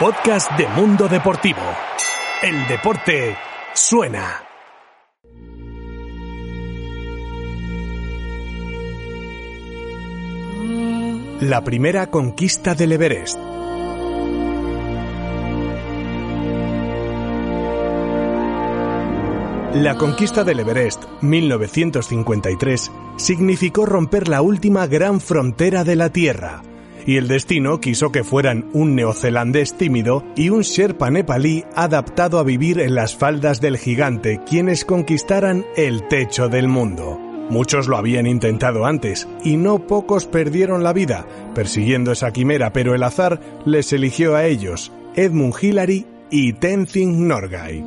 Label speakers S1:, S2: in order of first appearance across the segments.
S1: podcast de Mundo Deportivo. El deporte suena. La primera conquista del Everest. La conquista del Everest, 1953, significó romper la última gran frontera de la Tierra, y el destino quiso que fueran un neozelandés tímido y un sherpa nepalí adaptado a vivir en las faldas del gigante quienes conquistaran el techo del mundo. Muchos lo habían intentado antes, y no pocos perdieron la vida persiguiendo esa quimera, pero el azar les eligió a ellos, Edmund Hillary y Tenzing Norgay.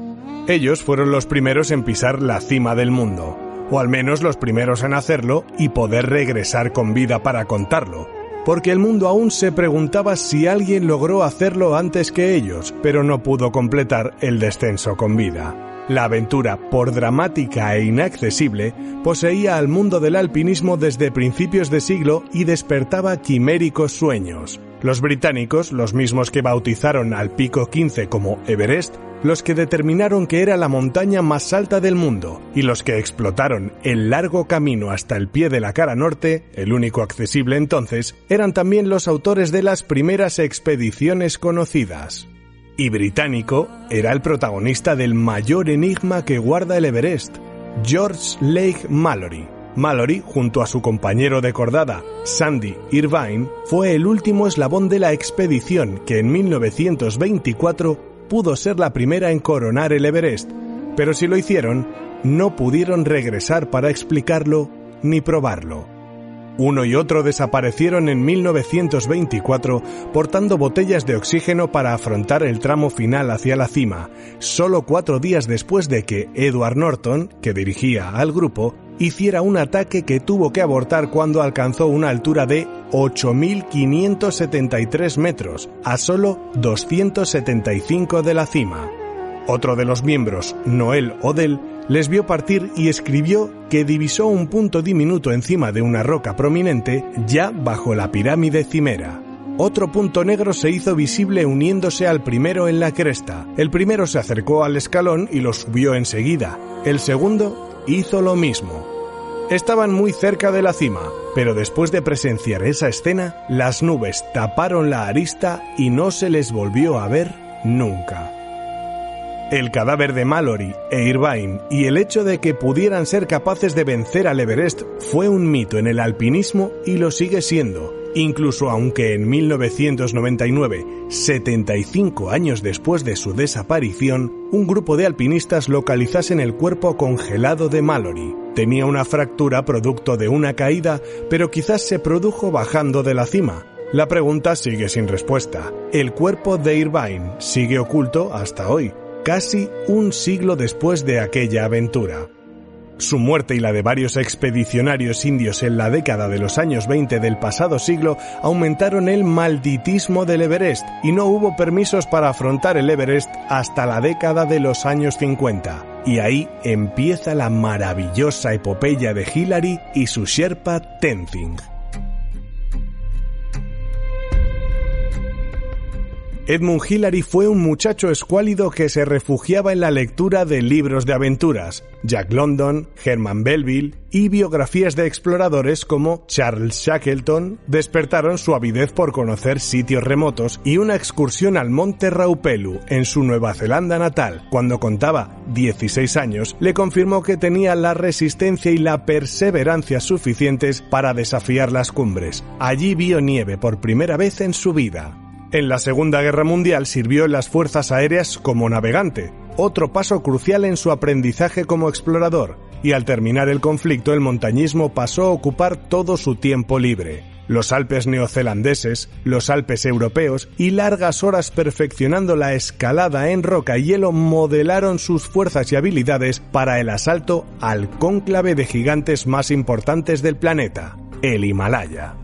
S1: Ellos fueron los primeros en pisar la cima del mundo, o al menos los primeros en hacerlo y poder regresar con vida para contarlo, porque el mundo aún se preguntaba si alguien logró hacerlo antes que ellos, pero no pudo completar el descenso con vida. La aventura, por dramática e inaccesible, poseía al mundo del alpinismo desde principios de siglo y despertaba quiméricos sueños. Los británicos, los mismos que bautizaron al pico 15 como Everest, los que determinaron que era la montaña más alta del mundo y los que explotaron el largo camino hasta el pie de la cara norte, el único accesible entonces, eran también los autores de las primeras expediciones conocidas. Y británico era el protagonista del mayor enigma que guarda el Everest, George Lake Mallory. Mallory, junto a su compañero de cordada, Sandy Irvine, fue el último eslabón de la expedición que en 1924 pudo ser la primera en coronar el Everest, pero si lo hicieron, no pudieron regresar para explicarlo ni probarlo. Uno y otro desaparecieron en 1924 portando botellas de oxígeno para afrontar el tramo final hacia la cima, solo cuatro días después de que Edward Norton, que dirigía al grupo, hiciera un ataque que tuvo que abortar cuando alcanzó una altura de 8.573 metros, a solo 275 de la cima. Otro de los miembros, Noel Odell, les vio partir y escribió que divisó un punto diminuto encima de una roca prominente ya bajo la pirámide cimera. Otro punto negro se hizo visible uniéndose al primero en la cresta. El primero se acercó al escalón y lo subió enseguida. El segundo hizo lo mismo. Estaban muy cerca de la cima, pero después de presenciar esa escena, las nubes taparon la arista y no se les volvió a ver nunca. El cadáver de Mallory e Irvine y el hecho de que pudieran ser capaces de vencer al Everest fue un mito en el alpinismo y lo sigue siendo, incluso aunque en 1999, 75 años después de su desaparición, un grupo de alpinistas localizasen el cuerpo congelado de Mallory. Tenía una fractura producto de una caída, pero quizás se produjo bajando de la cima. La pregunta sigue sin respuesta. El cuerpo de Irvine sigue oculto hasta hoy casi un siglo después de aquella aventura. Su muerte y la de varios expedicionarios indios en la década de los años 20 del pasado siglo aumentaron el malditismo del Everest y no hubo permisos para afrontar el Everest hasta la década de los años 50. Y ahí empieza la maravillosa epopeya de Hillary y su Sherpa Tenzing. Edmund Hillary fue un muchacho escuálido que se refugiaba en la lectura de libros de aventuras, Jack London, Herman Belville y biografías de exploradores como Charles Shackleton despertaron su avidez por conocer sitios remotos y una excursión al monte Raupelu en su Nueva Zelanda natal. Cuando contaba 16 años, le confirmó que tenía la resistencia y la perseverancia suficientes para desafiar las cumbres. Allí vio nieve por primera vez en su vida. En la Segunda Guerra Mundial sirvió en las Fuerzas Aéreas como navegante, otro paso crucial en su aprendizaje como explorador, y al terminar el conflicto el montañismo pasó a ocupar todo su tiempo libre. Los Alpes neozelandeses, los Alpes europeos y largas horas perfeccionando la escalada en roca y hielo modelaron sus fuerzas y habilidades para el asalto al cónclave de gigantes más importantes del planeta, el Himalaya.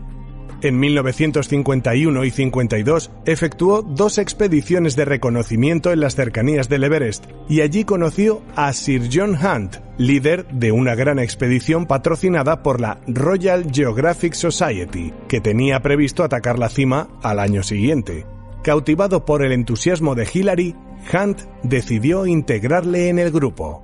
S1: En 1951 y 52 efectuó dos expediciones de reconocimiento en las cercanías del Everest y allí conoció a Sir John Hunt, líder de una gran expedición patrocinada por la Royal Geographic Society, que tenía previsto atacar la cima al año siguiente. Cautivado por el entusiasmo de Hillary, Hunt decidió integrarle en el grupo.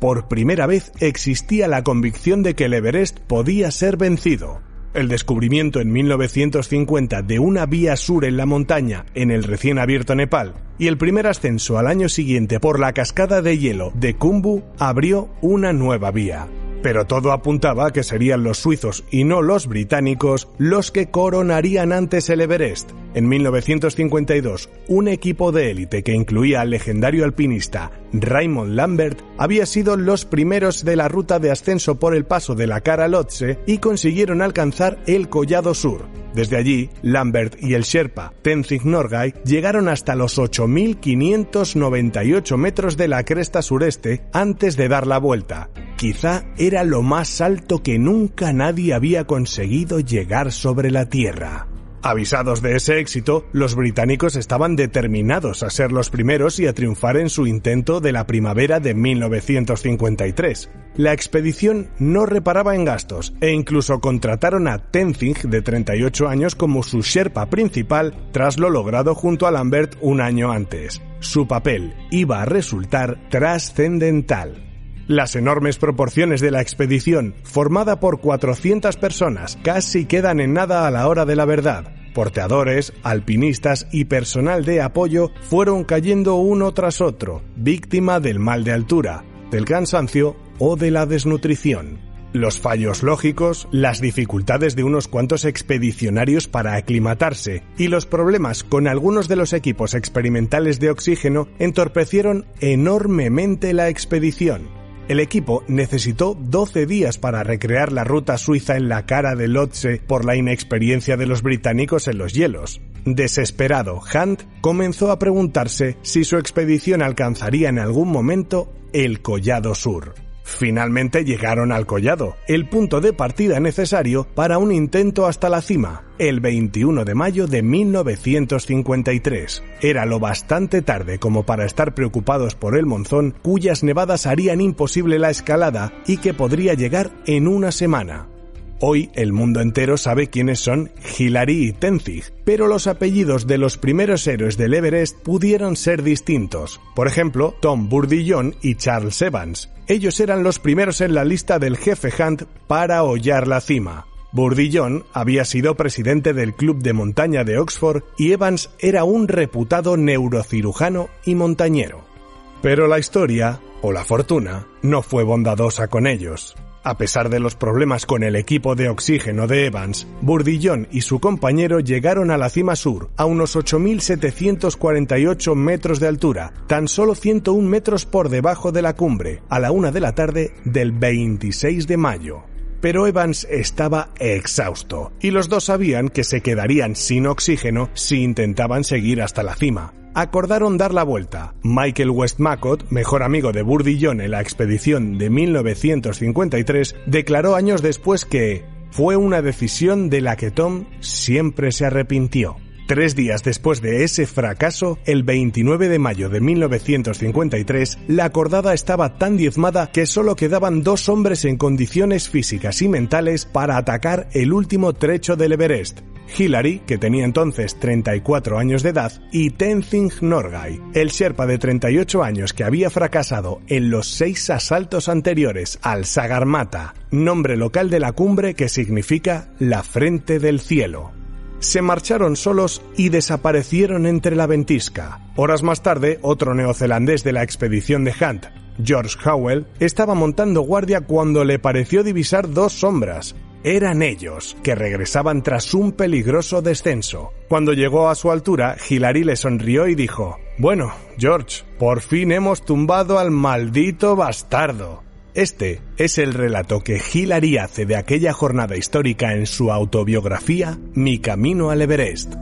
S1: Por primera vez existía la convicción de que el Everest podía ser vencido. El descubrimiento en 1950 de una vía sur en la montaña en el recién abierto Nepal y el primer ascenso al año siguiente por la cascada de hielo de Kumbu abrió una nueva vía pero todo apuntaba a que serían los suizos y no los británicos los que coronarían antes el Everest. En 1952, un equipo de élite que incluía al legendario alpinista Raymond Lambert había sido los primeros de la ruta de ascenso por el paso de la Cara Lhotse y consiguieron alcanzar el Collado Sur. Desde allí, Lambert y el Sherpa Tenzing Norgay llegaron hasta los 8.598 metros de la cresta sureste antes de dar la vuelta. Quizá era lo más alto que nunca nadie había conseguido llegar sobre la Tierra. Avisados de ese éxito, los británicos estaban determinados a ser los primeros y a triunfar en su intento de la primavera de 1953. La expedición no reparaba en gastos e incluso contrataron a Tenzing de 38 años como su Sherpa principal tras lo logrado junto a Lambert un año antes. Su papel iba a resultar trascendental. Las enormes proporciones de la expedición, formada por 400 personas, casi quedan en nada a la hora de la verdad. Porteadores, alpinistas y personal de apoyo fueron cayendo uno tras otro, víctima del mal de altura, del cansancio o de la desnutrición. Los fallos lógicos, las dificultades de unos cuantos expedicionarios para aclimatarse y los problemas con algunos de los equipos experimentales de oxígeno entorpecieron enormemente la expedición. El equipo necesitó 12 días para recrear la ruta suiza en la cara de Lhotse por la inexperiencia de los británicos en los hielos. Desesperado, Hunt comenzó a preguntarse si su expedición alcanzaría en algún momento el Collado Sur. Finalmente llegaron al collado, el punto de partida necesario para un intento hasta la cima, el 21 de mayo de 1953. Era lo bastante tarde como para estar preocupados por el monzón, cuyas nevadas harían imposible la escalada y que podría llegar en una semana. Hoy el mundo entero sabe quiénes son Hillary y Tenzing, pero los apellidos de los primeros héroes del Everest pudieron ser distintos. Por ejemplo, Tom Burdillon y Charles Evans. Ellos eran los primeros en la lista del jefe Hunt para hollar la cima. Burdillon había sido presidente del Club de Montaña de Oxford y Evans era un reputado neurocirujano y montañero. Pero la historia, o la fortuna, no fue bondadosa con ellos. A pesar de los problemas con el equipo de oxígeno de Evans, Burdillon y su compañero llegaron a la cima sur, a unos 8.748 metros de altura, tan solo 101 metros por debajo de la cumbre, a la una de la tarde del 26 de mayo. Pero Evans estaba exhausto, y los dos sabían que se quedarían sin oxígeno si intentaban seguir hasta la cima acordaron dar la vuelta. Michael Westmacott, mejor amigo de Burdillon en la expedición de 1953, declaró años después que fue una decisión de la que Tom siempre se arrepintió. Tres días después de ese fracaso, el 29 de mayo de 1953, la acordada estaba tan diezmada que solo quedaban dos hombres en condiciones físicas y mentales para atacar el último trecho del Everest, Hillary, que tenía entonces 34 años de edad, y Tenzing Norgay, el Sherpa de 38 años que había fracasado en los seis asaltos anteriores al Sagarmata, nombre local de la cumbre que significa la frente del cielo. Se marcharon solos y desaparecieron entre la ventisca. Horas más tarde, otro neozelandés de la expedición de Hunt, George Howell, estaba montando guardia cuando le pareció divisar dos sombras, eran ellos, que regresaban tras un peligroso descenso. Cuando llegó a su altura, Hilary le sonrió y dijo, Bueno, George, por fin hemos tumbado al maldito bastardo. Este es el relato que Hilary hace de aquella jornada histórica en su autobiografía Mi camino al Everest.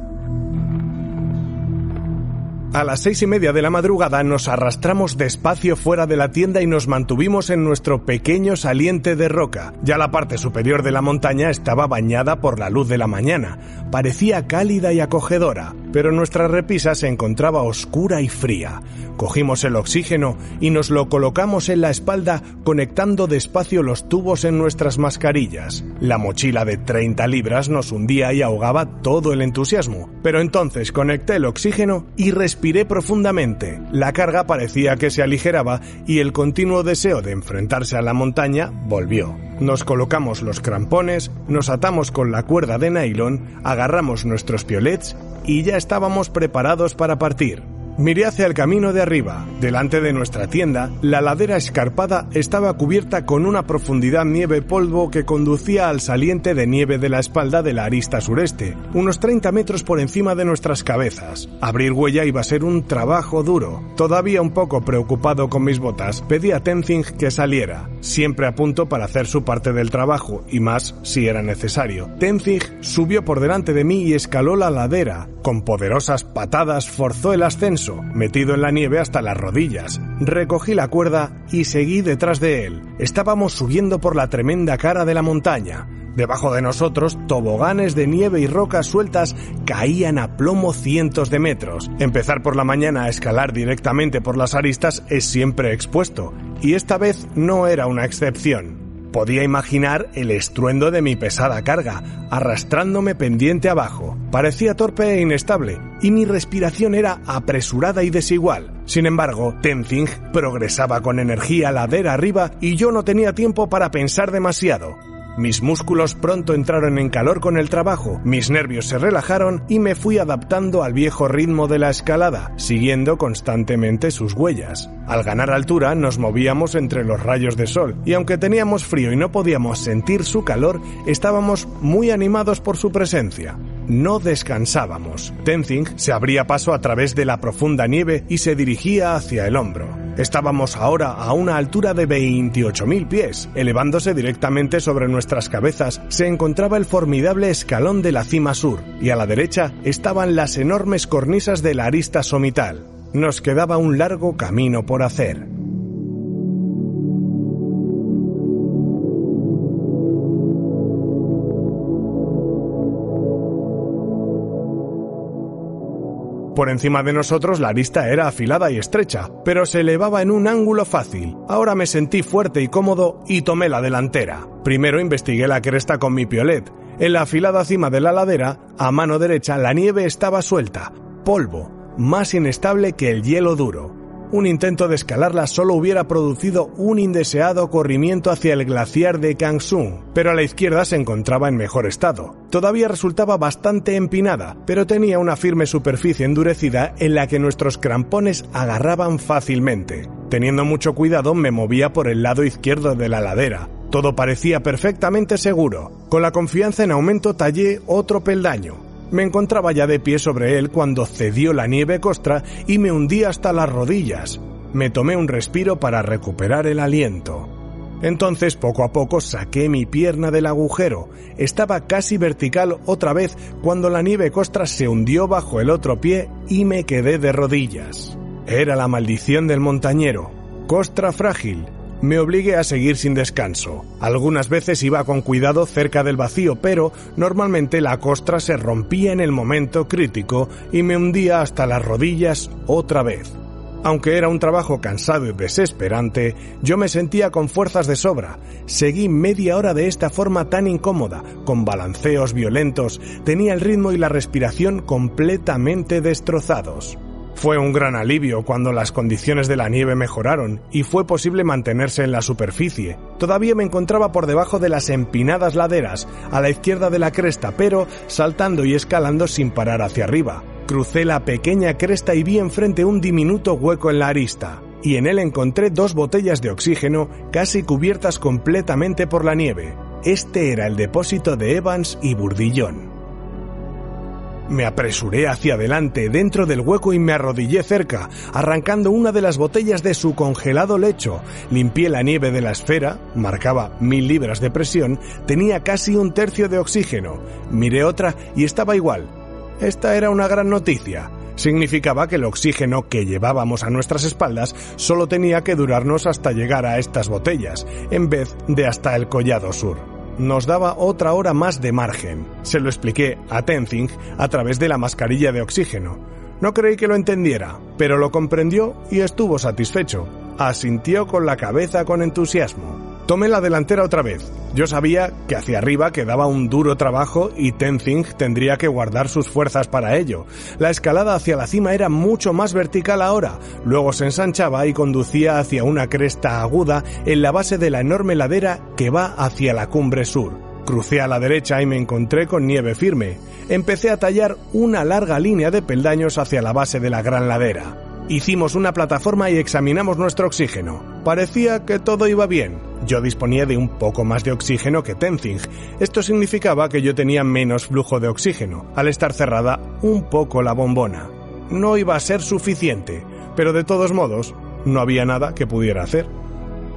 S1: A las seis y media de la madrugada nos arrastramos despacio fuera de la tienda y nos mantuvimos en nuestro pequeño saliente de roca. Ya la parte superior de la montaña estaba bañada por la luz de la mañana. Parecía cálida y acogedora, pero nuestra repisa se encontraba oscura y fría. Cogimos el oxígeno y nos lo colocamos en la espalda conectando despacio los tubos en nuestras mascarillas. La mochila de 30 libras nos hundía y ahogaba todo el entusiasmo, pero entonces conecté el oxígeno y respiré profundamente. La carga parecía que se aligeraba y el continuo deseo de enfrentarse a la montaña volvió. Nos colocamos los crampones, nos atamos con la cuerda de nylon, agarramos nuestros piolets y ya estábamos preparados para partir. Miré hacia el camino de arriba. Delante de nuestra tienda, la ladera escarpada estaba cubierta con una profundidad nieve polvo que conducía al saliente de nieve de la espalda de la arista sureste, unos 30 metros por encima de nuestras cabezas. Abrir huella iba a ser un trabajo duro. Todavía un poco preocupado con mis botas, pedí a Tenzing que saliera, siempre a punto para hacer su parte del trabajo, y más si era necesario. Tenzing subió por delante de mí y escaló la ladera. Con poderosas patadas forzó el ascenso metido en la nieve hasta las rodillas. Recogí la cuerda y seguí detrás de él. Estábamos subiendo por la tremenda cara de la montaña. Debajo de nosotros, toboganes de nieve y rocas sueltas caían a plomo cientos de metros. Empezar por la mañana a escalar directamente por las aristas es siempre expuesto, y esta vez no era una excepción. Podía imaginar el estruendo de mi pesada carga, arrastrándome pendiente abajo. Parecía torpe e inestable, y mi respiración era apresurada y desigual. Sin embargo, Tenzing progresaba con energía ladera arriba y yo no tenía tiempo para pensar demasiado. Mis músculos pronto entraron en calor con el trabajo, mis nervios se relajaron y me fui adaptando al viejo ritmo de la escalada, siguiendo constantemente sus huellas. Al ganar altura nos movíamos entre los rayos de sol y aunque teníamos frío y no podíamos sentir su calor, estábamos muy animados por su presencia. No descansábamos. Tenzing se abría paso a través de la profunda nieve y se dirigía hacia el hombro. Estábamos ahora a una altura de 28.000 pies. Elevándose directamente sobre nuestras cabezas se encontraba el formidable escalón de la cima sur, y a la derecha estaban las enormes cornisas de la arista somital. Nos quedaba un largo camino por hacer. Por encima de nosotros la arista era afilada y estrecha, pero se elevaba en un ángulo fácil. Ahora me sentí fuerte y cómodo y tomé la delantera. Primero investigué la cresta con mi piolet. En la afilada cima de la ladera, a mano derecha, la nieve estaba suelta, polvo, más inestable que el hielo duro un intento de escalarla solo hubiera producido un indeseado corrimiento hacia el glaciar de Kangsung, pero a la izquierda se encontraba en mejor estado. Todavía resultaba bastante empinada, pero tenía una firme superficie endurecida en la que nuestros crampones agarraban fácilmente. Teniendo mucho cuidado me movía por el lado izquierdo de la ladera. Todo parecía perfectamente seguro. Con la confianza en aumento tallé otro peldaño. Me encontraba ya de pie sobre él cuando cedió la nieve costra y me hundí hasta las rodillas. Me tomé un respiro para recuperar el aliento. Entonces poco a poco saqué mi pierna del agujero. Estaba casi vertical otra vez cuando la nieve costra se hundió bajo el otro pie y me quedé de rodillas. Era la maldición del montañero. Costra frágil, me obligué a seguir sin descanso. Algunas veces iba con cuidado cerca del vacío, pero normalmente la costra se rompía en el momento crítico y me hundía hasta las rodillas otra vez. Aunque era un trabajo cansado y desesperante, yo me sentía con fuerzas de sobra. Seguí media hora de esta forma tan incómoda, con balanceos violentos, tenía el ritmo y la respiración completamente destrozados. Fue un gran alivio cuando las condiciones de la nieve mejoraron y fue posible mantenerse en la superficie. Todavía me encontraba por debajo de las empinadas laderas, a la izquierda de la cresta, pero saltando y escalando sin parar hacia arriba. Crucé la pequeña cresta y vi enfrente un diminuto hueco en la arista, y en él encontré dos botellas de oxígeno casi cubiertas completamente por la nieve. Este era el depósito de Evans y Burdillón. Me apresuré hacia adelante dentro del hueco y me arrodillé cerca, arrancando una de las botellas de su congelado lecho. Limpié la nieve de la esfera, marcaba mil libras de presión, tenía casi un tercio de oxígeno. Miré otra y estaba igual. Esta era una gran noticia. Significaba que el oxígeno que llevábamos a nuestras espaldas solo tenía que durarnos hasta llegar a estas botellas, en vez de hasta el collado sur. Nos daba otra hora más de margen. Se lo expliqué a Tenzing a través de la mascarilla de oxígeno. No creí que lo entendiera, pero lo comprendió y estuvo satisfecho. Asintió con la cabeza con entusiasmo. Tomé la delantera otra vez. Yo sabía que hacia arriba quedaba un duro trabajo y Tenzing tendría que guardar sus fuerzas para ello. La escalada hacia la cima era mucho más vertical ahora, luego se ensanchaba y conducía hacia una cresta aguda en la base de la enorme ladera que va hacia la cumbre sur. Crucé a la derecha y me encontré con nieve firme. Empecé a tallar una larga línea de peldaños hacia la base de la gran ladera. Hicimos una plataforma y examinamos nuestro oxígeno. Parecía que todo iba bien. Yo disponía de un poco más de oxígeno que Tenzing. Esto significaba que yo tenía menos flujo de oxígeno, al estar cerrada un poco la bombona. No iba a ser suficiente, pero de todos modos, no había nada que pudiera hacer.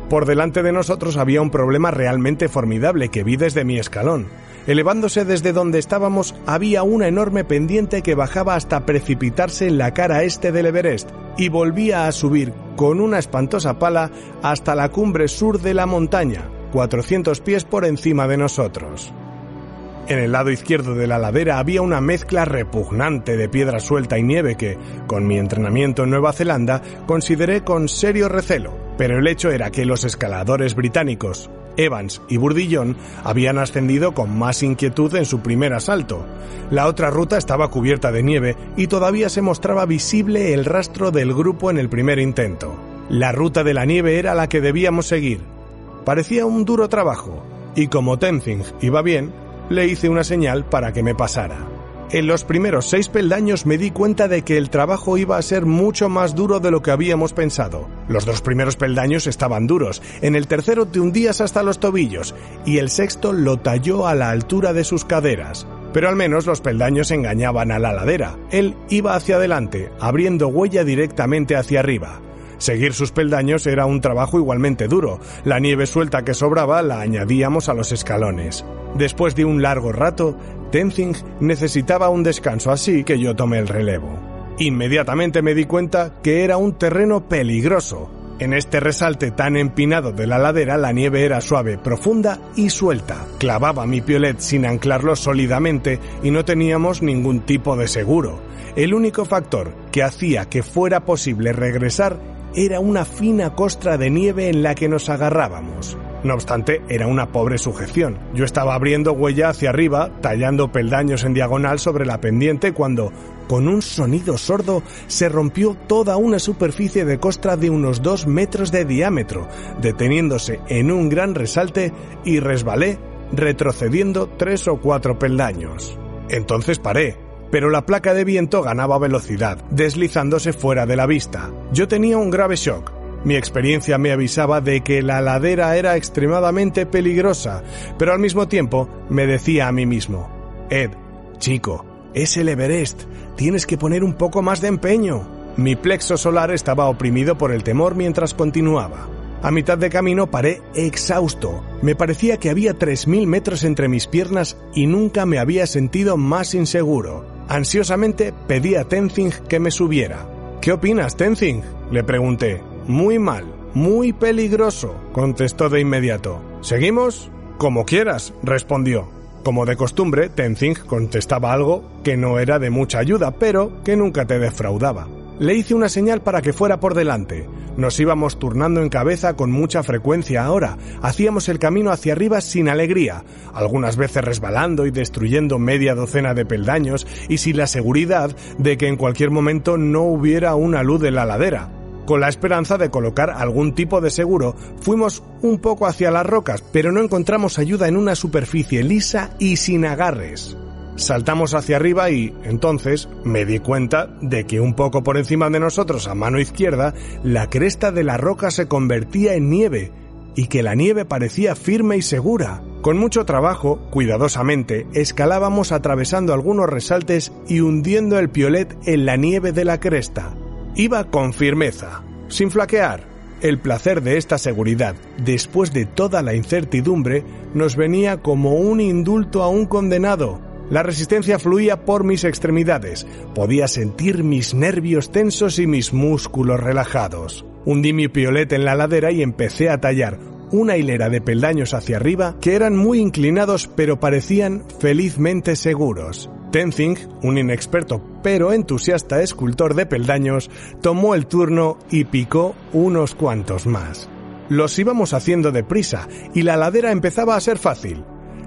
S1: Por delante de nosotros había un problema realmente formidable que vi desde mi escalón. Elevándose desde donde estábamos había una enorme pendiente que bajaba hasta precipitarse en la cara este del Everest y volvía a subir con una espantosa pala hasta la cumbre sur de la montaña, 400 pies por encima de nosotros. En el lado izquierdo de la ladera había una mezcla repugnante de piedra suelta y nieve que, con mi entrenamiento en Nueva Zelanda, consideré con serio recelo, pero el hecho era que los escaladores británicos, Evans y Burdillon habían ascendido con más inquietud en su primer asalto. La otra ruta estaba cubierta de nieve y todavía se mostraba visible el rastro del grupo en el primer intento. La ruta de la nieve era la que debíamos seguir. Parecía un duro trabajo, y como Tenzing iba bien, le hice una señal para que me pasara. En los primeros seis peldaños me di cuenta de que el trabajo iba a ser mucho más duro de lo que habíamos pensado. Los dos primeros peldaños estaban duros, en el tercero te hundías hasta los tobillos y el sexto lo talló a la altura de sus caderas. Pero al menos los peldaños engañaban a la ladera. Él iba hacia adelante, abriendo huella directamente hacia arriba. Seguir sus peldaños era un trabajo igualmente duro. La nieve suelta que sobraba la añadíamos a los escalones. Después de un largo rato, Tenzing necesitaba un descanso, así que yo tomé el relevo. Inmediatamente me di cuenta que era un terreno peligroso. En este resalte tan empinado de la ladera la nieve era suave, profunda y suelta. Clavaba mi piolet sin anclarlo sólidamente y no teníamos ningún tipo de seguro. El único factor que hacía que fuera posible regresar era una fina costra de nieve en la que nos agarrábamos. No obstante, era una pobre sujeción. Yo estaba abriendo huella hacia arriba, tallando peldaños en diagonal sobre la pendiente cuando, con un sonido sordo, se rompió toda una superficie de costra de unos dos metros de diámetro, deteniéndose en un gran resalte y resbalé, retrocediendo tres o cuatro peldaños. Entonces paré, pero la placa de viento ganaba velocidad, deslizándose fuera de la vista. Yo tenía un grave shock. Mi experiencia me avisaba de que la ladera era extremadamente peligrosa, pero al mismo tiempo me decía a mí mismo, Ed, chico, es el Everest, tienes que poner un poco más de empeño. Mi plexo solar estaba oprimido por el temor mientras continuaba. A mitad de camino paré exhausto. Me parecía que había 3.000 metros entre mis piernas y nunca me había sentido más inseguro. Ansiosamente pedí a Tenzing que me subiera. ¿Qué opinas, Tenzing? Le pregunté. Muy mal, muy peligroso, contestó de inmediato. ¿Seguimos? Como quieras, respondió. Como de costumbre, Tenzing contestaba algo que no era de mucha ayuda, pero que nunca te defraudaba. Le hice una señal para que fuera por delante. Nos íbamos turnando en cabeza con mucha frecuencia ahora. Hacíamos el camino hacia arriba sin alegría, algunas veces resbalando y destruyendo media docena de peldaños y sin la seguridad de que en cualquier momento no hubiera una luz en la ladera. Con la esperanza de colocar algún tipo de seguro, fuimos un poco hacia las rocas, pero no encontramos ayuda en una superficie lisa y sin agarres. Saltamos hacia arriba y, entonces, me di cuenta de que un poco por encima de nosotros, a mano izquierda, la cresta de la roca se convertía en nieve, y que la nieve parecía firme y segura. Con mucho trabajo, cuidadosamente, escalábamos atravesando algunos resaltes y hundiendo el piolet en la nieve de la cresta. Iba con firmeza, sin flaquear. El placer de esta seguridad, después de toda la incertidumbre, nos venía como un indulto a un condenado, La resistencia fluía por mis extremidades. Podía sentir mis nervios tensos y mis músculos relajados. Hundí mi piolet en la ladera y empecé a tallar una hilera de peldaños hacia arriba que eran muy inclinados pero parecían felizmente seguros. Tenzing, un inexperto pero entusiasta escultor de peldaños, tomó el turno y picó unos cuantos más. Los íbamos haciendo deprisa y la ladera empezaba a ser fácil.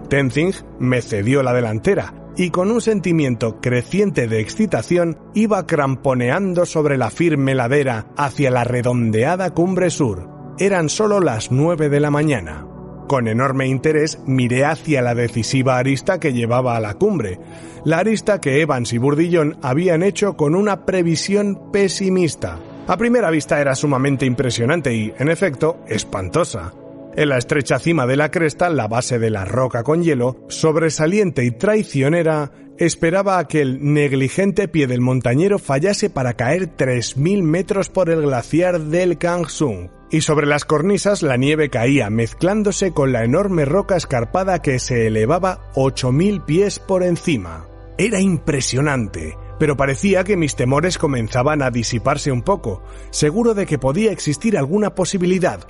S1: Tenzing me cedió la delantera y con un sentimiento creciente de excitación iba cramponeando sobre la firme ladera hacia la redondeada cumbre sur. Eran solo las nueve de la mañana. Con enorme interés miré hacia la decisiva arista que llevaba a la cumbre, la arista que Evans y Burdillón habían hecho con una previsión pesimista. A primera vista era sumamente impresionante y, en efecto, espantosa. En la estrecha cima de la cresta, la base de la roca con hielo, sobresaliente y traicionera, esperaba a que el negligente pie del montañero fallase para caer 3.000 metros por el glaciar del Kangsung y sobre las cornisas la nieve caía mezclándose con la enorme roca escarpada que se elevaba 8.000 pies por encima. Era impresionante, pero parecía que mis temores comenzaban a disiparse un poco, seguro de que podía existir alguna posibilidad,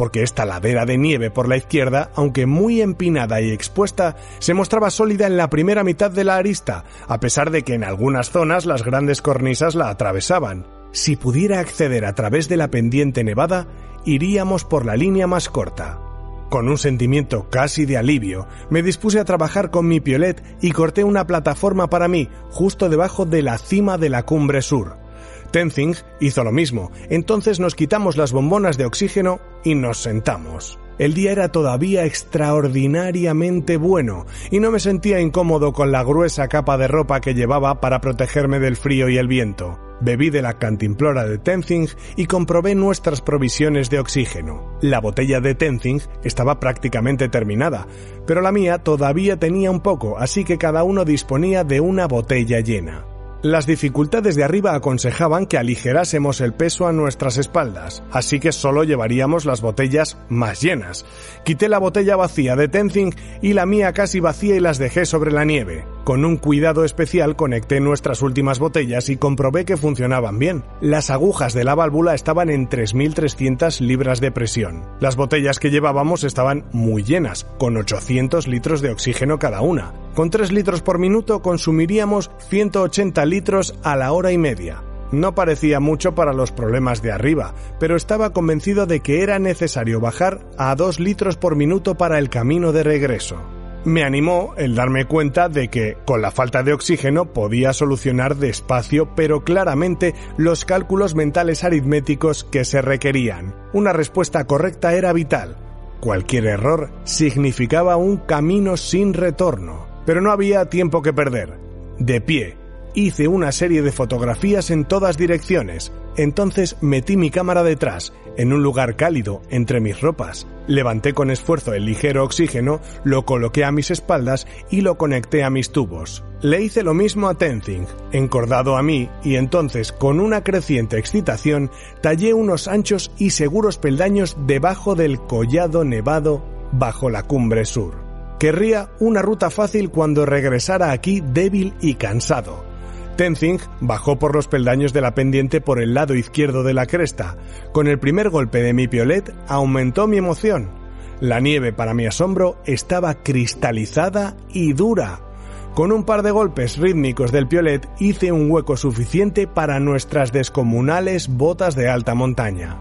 S1: porque esta ladera de nieve por la izquierda, aunque muy empinada y expuesta, se mostraba sólida en la primera mitad de la arista, a pesar de que en algunas zonas las grandes cornisas la atravesaban. Si pudiera acceder a través de la pendiente nevada, iríamos por la línea más corta. Con un sentimiento casi de alivio, me dispuse a trabajar con mi piolet y corté una plataforma para mí justo debajo de la cima de la cumbre sur. Tenzing hizo lo mismo, entonces nos quitamos las bombonas de oxígeno y nos sentamos. El día era todavía extraordinariamente bueno y no me sentía incómodo con la gruesa capa de ropa que llevaba para protegerme del frío y el viento. Bebí de la cantimplora de Tenzing y comprobé nuestras provisiones de oxígeno. La botella de Tenzing estaba prácticamente terminada, pero la mía todavía tenía un poco, así que cada uno disponía de una botella llena. Las dificultades de arriba aconsejaban que aligerásemos el peso a nuestras espaldas, así que solo llevaríamos las botellas más llenas. Quité la botella vacía de Tenzing y la mía casi vacía y las dejé sobre la nieve. Con un cuidado especial conecté nuestras últimas botellas y comprobé que funcionaban bien. Las agujas de la válvula estaban en 3.300 libras de presión. Las botellas que llevábamos estaban muy llenas, con 800 litros de oxígeno cada una. Con 3 litros por minuto consumiríamos 180 litros a la hora y media. No parecía mucho para los problemas de arriba, pero estaba convencido de que era necesario bajar a 2 litros por minuto para el camino de regreso. Me animó el darme cuenta de que, con la falta de oxígeno, podía solucionar despacio pero claramente los cálculos mentales aritméticos que se requerían. Una respuesta correcta era vital. Cualquier error significaba un camino sin retorno. Pero no había tiempo que perder. De pie, hice una serie de fotografías en todas direcciones. Entonces metí mi cámara detrás, en un lugar cálido, entre mis ropas. Levanté con esfuerzo el ligero oxígeno, lo coloqué a mis espaldas y lo conecté a mis tubos. Le hice lo mismo a Tenzing, encordado a mí, y entonces, con una creciente excitación, tallé unos anchos y seguros peldaños debajo del collado nevado bajo la cumbre sur. Querría una ruta fácil cuando regresara aquí débil y cansado. Tenzing bajó por los peldaños de la pendiente por el lado izquierdo de la cresta. Con el primer golpe de mi piolet aumentó mi emoción. La nieve, para mi asombro, estaba cristalizada y dura. Con un par de golpes rítmicos del piolet hice un hueco suficiente para nuestras descomunales botas de alta montaña.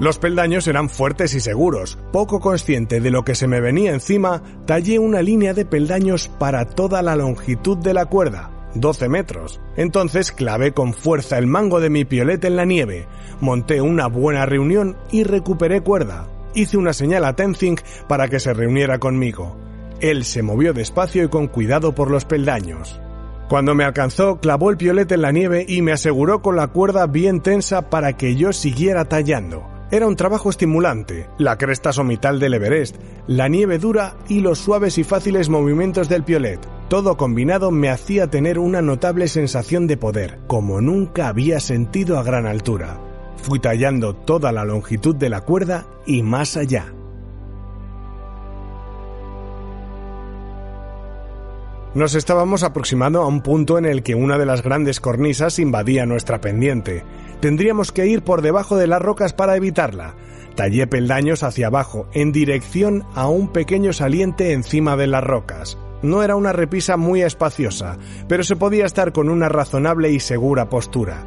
S1: Los peldaños eran fuertes y seguros. Poco consciente de lo que se me venía encima, tallé una línea de peldaños para toda la longitud de la cuerda. 12 metros. Entonces clavé con fuerza el mango de mi piolet en la nieve, monté una buena reunión y recuperé cuerda. Hice una señal a Tenzing para que se reuniera conmigo. Él se movió despacio y con cuidado por los peldaños. Cuando me alcanzó, clavó el piolet en la nieve y me aseguró con la cuerda bien tensa para que yo siguiera tallando. Era un trabajo estimulante, la cresta somital del Everest, la nieve dura y los suaves y fáciles movimientos del piolet. Todo combinado me hacía tener una notable sensación de poder, como nunca había sentido a gran altura. Fui tallando toda la longitud de la cuerda y más allá. Nos estábamos aproximando a un punto en el que una de las grandes cornisas invadía nuestra pendiente. Tendríamos que ir por debajo de las rocas para evitarla. Tallé peldaños hacia abajo, en dirección a un pequeño saliente encima de las rocas. No era una repisa muy espaciosa, pero se podía estar con una razonable y segura postura.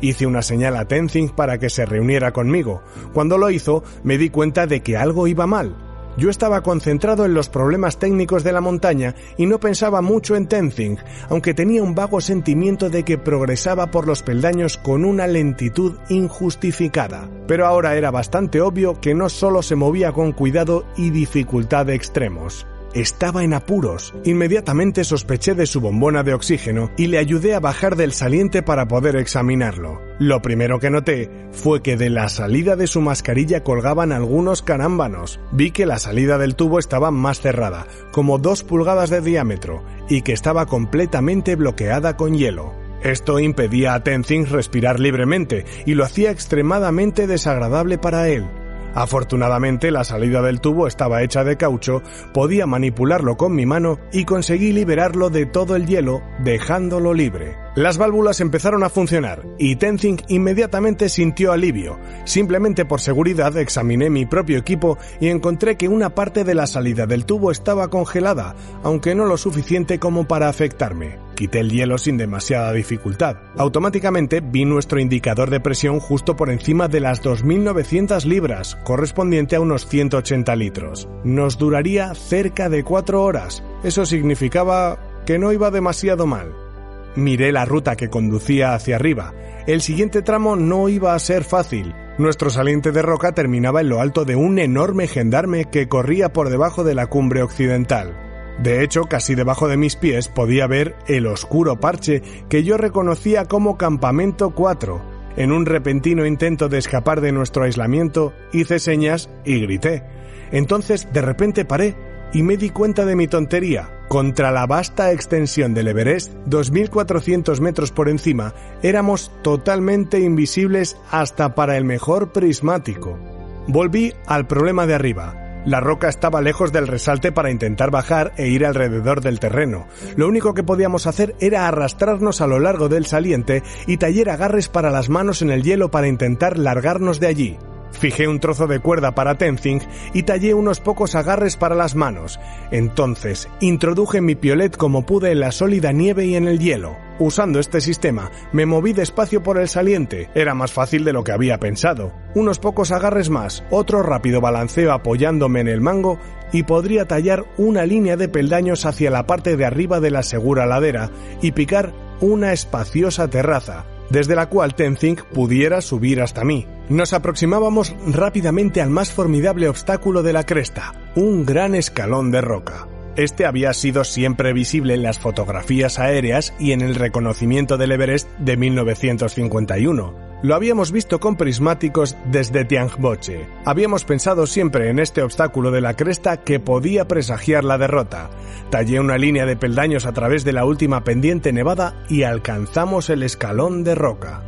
S1: Hice una señal a Tenzing para que se reuniera conmigo. Cuando lo hizo, me di cuenta de que algo iba mal. Yo estaba concentrado en los problemas técnicos de la montaña y no pensaba mucho en Tenzing, aunque tenía un vago sentimiento de que progresaba por los peldaños con una lentitud injustificada. Pero ahora era bastante obvio que no solo se movía con cuidado y dificultad extremos. Estaba en apuros. Inmediatamente sospeché de su bombona de oxígeno y le ayudé a bajar del saliente para poder examinarlo. Lo primero que noté fue que de la salida de su mascarilla colgaban algunos carámbanos. Vi que la salida del tubo estaba más cerrada, como dos pulgadas de diámetro, y que estaba completamente bloqueada con hielo. Esto impedía a Tenzing respirar libremente y lo hacía extremadamente desagradable para él. Afortunadamente la salida del tubo estaba hecha de caucho, podía manipularlo con mi mano y conseguí liberarlo de todo el hielo, dejándolo libre. Las válvulas empezaron a funcionar y Tenzing inmediatamente sintió alivio. Simplemente por seguridad examiné mi propio equipo y encontré que una parte de la salida del tubo estaba congelada, aunque no lo suficiente como para afectarme. Quité el hielo sin demasiada dificultad. Automáticamente vi nuestro indicador de presión justo por encima de las 2.900 libras, correspondiente a unos 180 litros. Nos duraría cerca de 4 horas. Eso significaba que no iba demasiado mal. Miré la ruta que conducía hacia arriba. El siguiente tramo no iba a ser fácil. Nuestro saliente de roca terminaba en lo alto de un enorme gendarme que corría por debajo de la cumbre occidental. De hecho, casi debajo de mis pies podía ver el oscuro parche que yo reconocía como Campamento 4. En un repentino intento de escapar de nuestro aislamiento, hice señas y grité. Entonces, de repente paré y me di cuenta de mi tontería. Contra la vasta extensión del Everest, 2.400 metros por encima, éramos totalmente invisibles hasta para el mejor prismático. Volví al problema de arriba. La roca estaba lejos del resalte para intentar bajar e ir alrededor del terreno. Lo único que podíamos hacer era arrastrarnos a lo largo del saliente y tallar agarres para las manos en el hielo para intentar largarnos de allí. Fijé un trozo de cuerda para Tenzing y tallé unos pocos agarres para las manos. Entonces, introduje mi piolet como pude en la sólida nieve y en el hielo. Usando este sistema, me moví despacio por el saliente. Era más fácil de lo que había pensado. Unos pocos agarres más, otro rápido balanceo apoyándome en el mango y podría tallar una línea de peldaños hacia la parte de arriba de la segura ladera y picar una espaciosa terraza, desde la cual Tenzing pudiera subir hasta mí. Nos aproximábamos rápidamente al más formidable obstáculo de la cresta, un gran escalón de roca. Este había sido siempre visible en las fotografías aéreas y en el reconocimiento del Everest de 1951. Lo habíamos visto con prismáticos desde Tiangboche. Habíamos pensado siempre en este obstáculo de la cresta que podía presagiar la derrota. Tallé una línea de peldaños a través de la última pendiente nevada y alcanzamos el escalón de roca.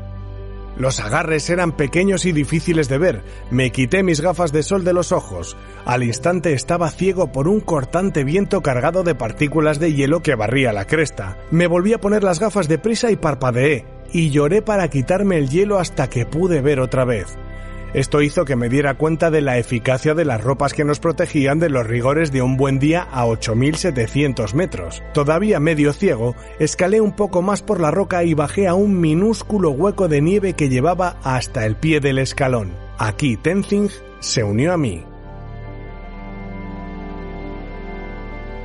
S1: Los agarres eran pequeños y difíciles de ver. Me quité mis gafas de sol de los ojos. Al instante estaba ciego por un cortante viento cargado de partículas de hielo que barría la cresta. Me volví a poner las gafas de prisa y parpadeé y lloré para quitarme el hielo hasta que pude ver otra vez. Esto hizo que me diera cuenta de la eficacia de las ropas que nos protegían de los rigores de un buen día a 8.700 metros. Todavía medio ciego, escalé un poco más por la roca y bajé a un minúsculo hueco de nieve que llevaba hasta el pie del escalón. Aquí Tenzing se unió a mí.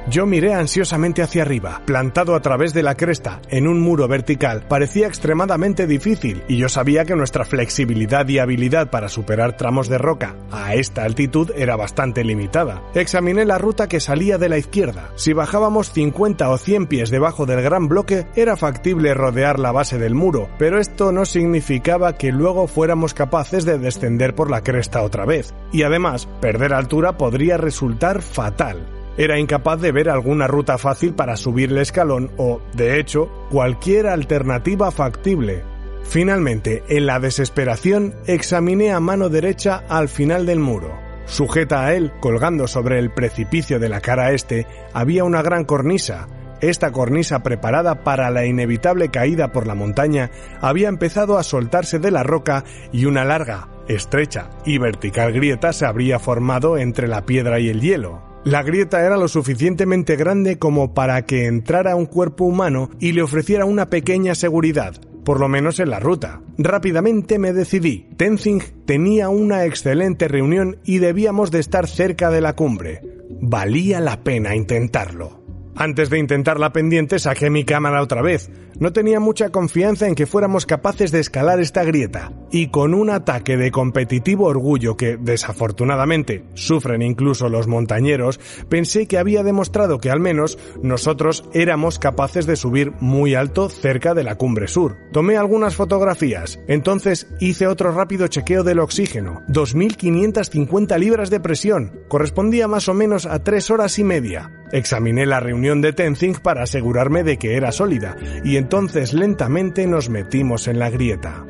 S1: Yo miré ansiosamente hacia arriba, plantado a través de la cresta, en un muro vertical. Parecía extremadamente difícil y yo sabía que nuestra flexibilidad y habilidad para superar tramos de roca a esta altitud era bastante limitada. Examiné la ruta que salía de la izquierda. Si bajábamos 50 o 100 pies debajo del gran bloque, era factible rodear la base del muro, pero esto no significaba que luego fuéramos capaces de descender por la cresta otra vez. Y además, perder altura podría resultar fatal. Era incapaz de ver alguna ruta fácil para subir el escalón o, de hecho, cualquier alternativa factible. Finalmente, en la desesperación, examiné a mano derecha al final del muro. Sujeta a él, colgando sobre el precipicio de la cara este, había una gran cornisa, esta cornisa preparada para la inevitable caída por la montaña había empezado a soltarse de la roca y una larga, estrecha y vertical grieta se habría formado entre la piedra y el hielo. La grieta era lo suficientemente grande como para que entrara un cuerpo humano y le ofreciera una pequeña seguridad, por lo menos en la ruta. Rápidamente me decidí. Tenzing tenía una excelente reunión y debíamos de estar cerca de la cumbre. Valía la pena intentarlo. Antes de intentar la pendiente saqué mi cámara otra vez. No tenía mucha confianza en que fuéramos capaces de escalar esta grieta, y con un ataque de competitivo orgullo que, desafortunadamente, sufren incluso los montañeros, pensé que había demostrado que al menos nosotros éramos capaces de subir muy alto cerca de la cumbre sur. Tomé algunas fotografías, entonces hice otro rápido chequeo del oxígeno. 2.550 libras de presión, correspondía más o menos a tres horas y media. Examiné la reunión de Tenzing para asegurarme de que era sólida, y entonces lentamente nos metimos en la grieta.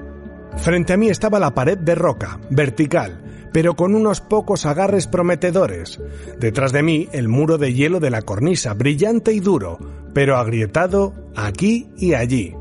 S1: Frente a mí estaba la pared de roca, vertical, pero con unos pocos agarres prometedores. Detrás de mí el muro de hielo de la cornisa, brillante y duro, pero agrietado aquí y allí.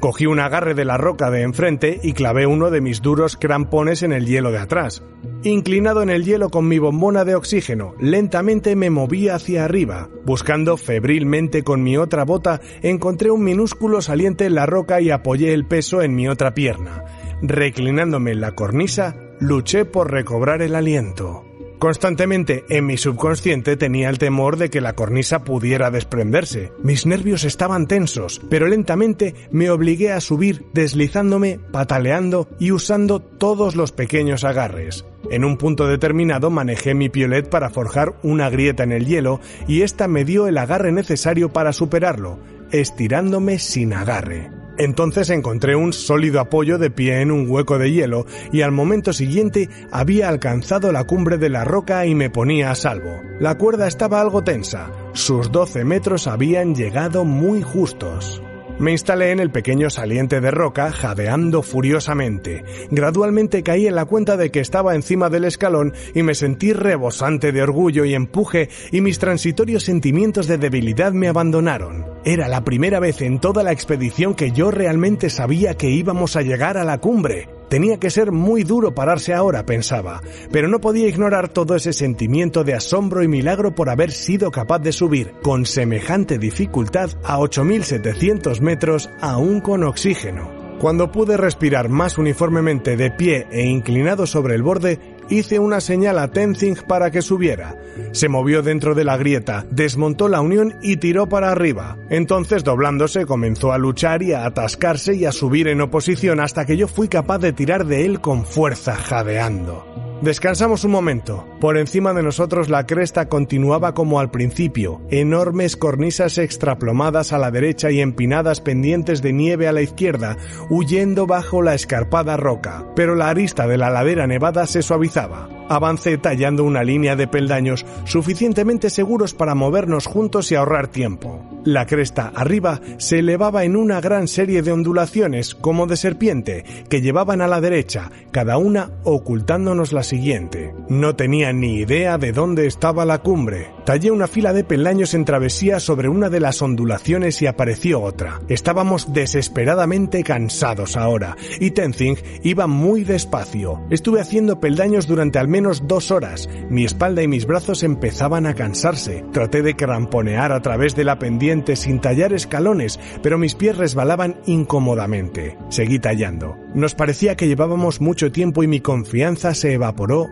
S1: Cogí un agarre de la roca de enfrente y clavé uno de mis duros crampones en el hielo de atrás. Inclinado en el hielo con mi bombona de oxígeno, lentamente me moví hacia arriba. Buscando febrilmente con mi otra bota, encontré un minúsculo saliente en la roca y apoyé el peso en mi otra pierna. Reclinándome en la cornisa, luché por recobrar el aliento. Constantemente en mi subconsciente tenía el temor de que la cornisa pudiera desprenderse. Mis nervios estaban tensos, pero lentamente me obligué a subir deslizándome, pataleando y usando todos los pequeños agarres. En un punto determinado manejé mi piolet para forjar una grieta en el hielo y esta me dio el agarre necesario para superarlo, estirándome sin agarre. Entonces encontré un sólido apoyo de pie en un hueco de hielo y al momento siguiente había alcanzado la cumbre de la roca y me ponía a salvo. La cuerda estaba algo tensa, sus 12 metros habían llegado muy justos. Me instalé en el pequeño saliente de roca, jadeando furiosamente. Gradualmente caí en la cuenta de que estaba encima del escalón y me sentí rebosante de orgullo y empuje y mis transitorios sentimientos de debilidad me abandonaron. Era la primera vez en toda la expedición que yo realmente sabía que íbamos a llegar a la cumbre. Tenía que ser muy duro pararse ahora, pensaba, pero no podía ignorar todo ese sentimiento de asombro y milagro por haber sido capaz de subir con semejante dificultad a 8.700 metros aún con oxígeno. Cuando pude respirar más uniformemente de pie e inclinado sobre el borde, hice una señal a Tenzing para que subiera. Se movió dentro de la grieta, desmontó la unión y tiró para arriba. Entonces, doblándose, comenzó a luchar y a atascarse y a subir en oposición hasta que yo fui capaz de tirar de él con fuerza, jadeando. Descansamos un momento. Por encima de nosotros la cresta continuaba como al principio, enormes cornisas extraplomadas a la derecha y empinadas pendientes de nieve a la izquierda, huyendo bajo la escarpada roca, pero la arista de la ladera nevada se suavizaba. Avancé tallando una línea de peldaños suficientemente seguros para movernos juntos y ahorrar tiempo. La cresta arriba se elevaba en una gran serie de ondulaciones como de serpiente que llevaban a la derecha, cada una ocultándonos la siguiente. No tenía ni idea de dónde estaba la cumbre. Tallé una fila de peldaños en travesía sobre una de las ondulaciones y apareció otra. Estábamos desesperadamente cansados ahora y Tenzing iba muy despacio. Estuve haciendo peldaños durante al menos dos horas. Mi espalda y mis brazos empezaban a cansarse. Traté de cramponear a través de la pendiente sin tallar escalones, pero mis pies resbalaban incómodamente. Seguí tallando. Nos parecía que llevábamos mucho tiempo y mi confianza se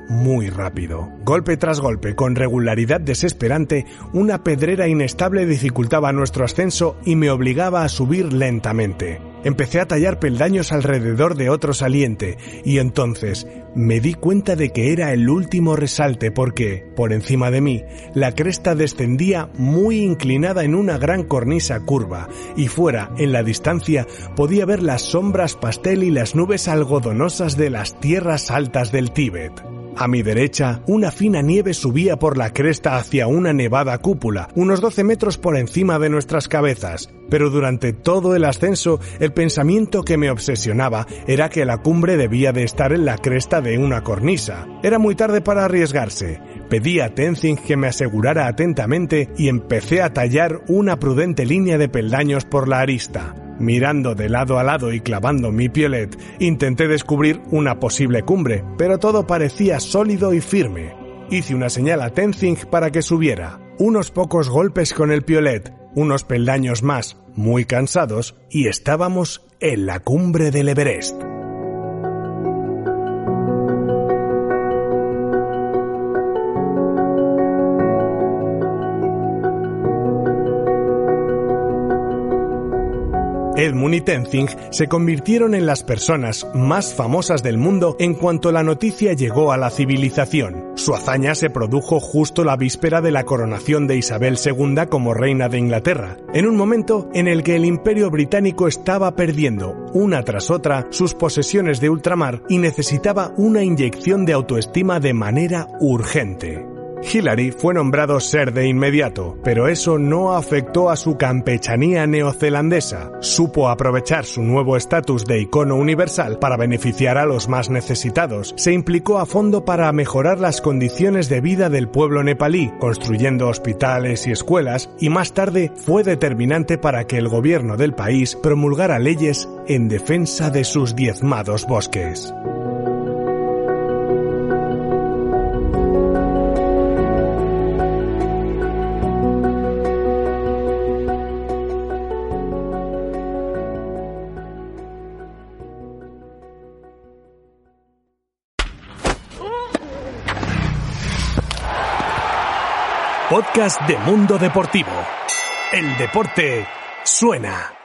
S1: muy rápido. Golpe tras golpe, con regularidad desesperante, una pedrera inestable dificultaba nuestro ascenso y me obligaba a subir lentamente. Empecé a tallar peldaños alrededor de otro saliente y entonces me di cuenta de que era el último resalte porque, por encima de mí, la cresta descendía muy inclinada en una gran cornisa curva y fuera, en la distancia, podía ver las sombras pastel y las nubes algodonosas de las tierras altas del Tíbet. A mi derecha, una fina nieve subía por la cresta hacia una nevada cúpula, unos 12 metros por encima de nuestras cabezas. Pero durante todo el ascenso, el pensamiento que me obsesionaba era que la cumbre debía de estar en la cresta de una cornisa. Era muy tarde para arriesgarse. Pedí a Tenzing que me asegurara atentamente y empecé a tallar una prudente línea de peldaños por la arista. Mirando de lado a lado y clavando mi piolet, intenté descubrir una posible cumbre, pero todo parecía sólido y firme. Hice una señal a Tenzing para que subiera. Unos pocos golpes con el piolet, unos peldaños más, muy cansados, y estábamos en la cumbre del Everest. Edmund y Tenzing se convirtieron en las personas más famosas del mundo en cuanto la noticia llegó a la civilización. Su hazaña se produjo justo la víspera de la coronación de Isabel II como reina de Inglaterra, en un momento en el que el imperio británico estaba perdiendo, una tras otra, sus posesiones de ultramar y necesitaba una inyección de autoestima de manera urgente. Hillary fue nombrado ser de inmediato, pero eso no afectó a su campechanía neozelandesa. Supo aprovechar su nuevo estatus de icono universal para beneficiar a los más necesitados. Se implicó a fondo para mejorar las condiciones de vida del pueblo nepalí, construyendo hospitales y escuelas, y más tarde fue determinante para que el gobierno del país promulgara leyes en defensa de sus diezmados bosques. De Mundo Deportivo. El deporte suena.